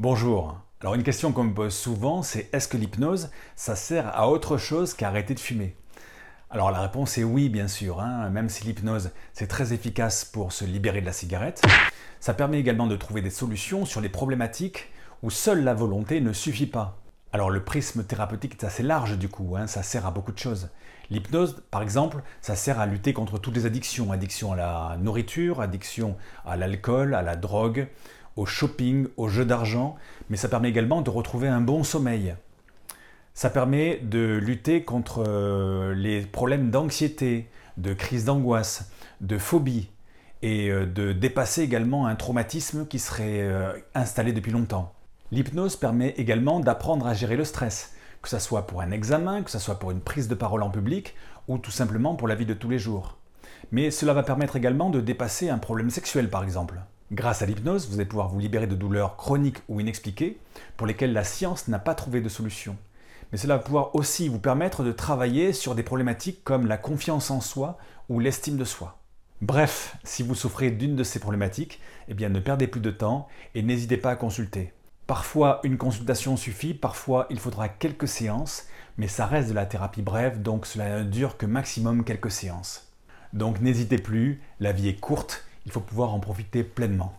Bonjour. Alors une question qu'on me pose souvent, c'est est-ce que l'hypnose, ça sert à autre chose qu'à arrêter de fumer? Alors la réponse est oui, bien sûr. hein. Même si l'hypnose, c'est très efficace pour se libérer de la cigarette, ça permet également de trouver des solutions sur les problématiques où seule la volonté ne suffit pas. Alors le prisme thérapeutique est assez large du coup, hein, ça sert à beaucoup de choses. L'hypnose, par exemple, ça sert à lutter contre toutes les addictions. Addiction à la nourriture, addiction à l'alcool, à la drogue, au shopping, au jeu d'argent, mais ça permet également de retrouver un bon sommeil. Ça permet de lutter contre euh, les problèmes d'anxiété, de crise d'angoisse, de phobie, et euh, de dépasser également un traumatisme qui serait euh, installé depuis longtemps. L'hypnose permet également d'apprendre à gérer le stress, que ce soit pour un examen, que ce soit pour une prise de parole en public, ou tout simplement pour la vie de tous les jours. Mais cela va permettre également de dépasser un problème sexuel par exemple. Grâce à l'hypnose, vous allez pouvoir vous libérer de douleurs chroniques ou inexpliquées pour lesquelles la science n'a pas trouvé de solution. Mais cela va pouvoir aussi vous permettre de travailler sur des problématiques comme la confiance en soi ou l'estime de soi. Bref, si vous souffrez d'une de ces problématiques, eh bien ne perdez plus de temps et n'hésitez pas à consulter. Parfois une consultation suffit, parfois il faudra quelques séances, mais ça reste de la thérapie brève, donc cela ne dure que maximum quelques séances. Donc n'hésitez plus, la vie est courte, il faut pouvoir en profiter pleinement.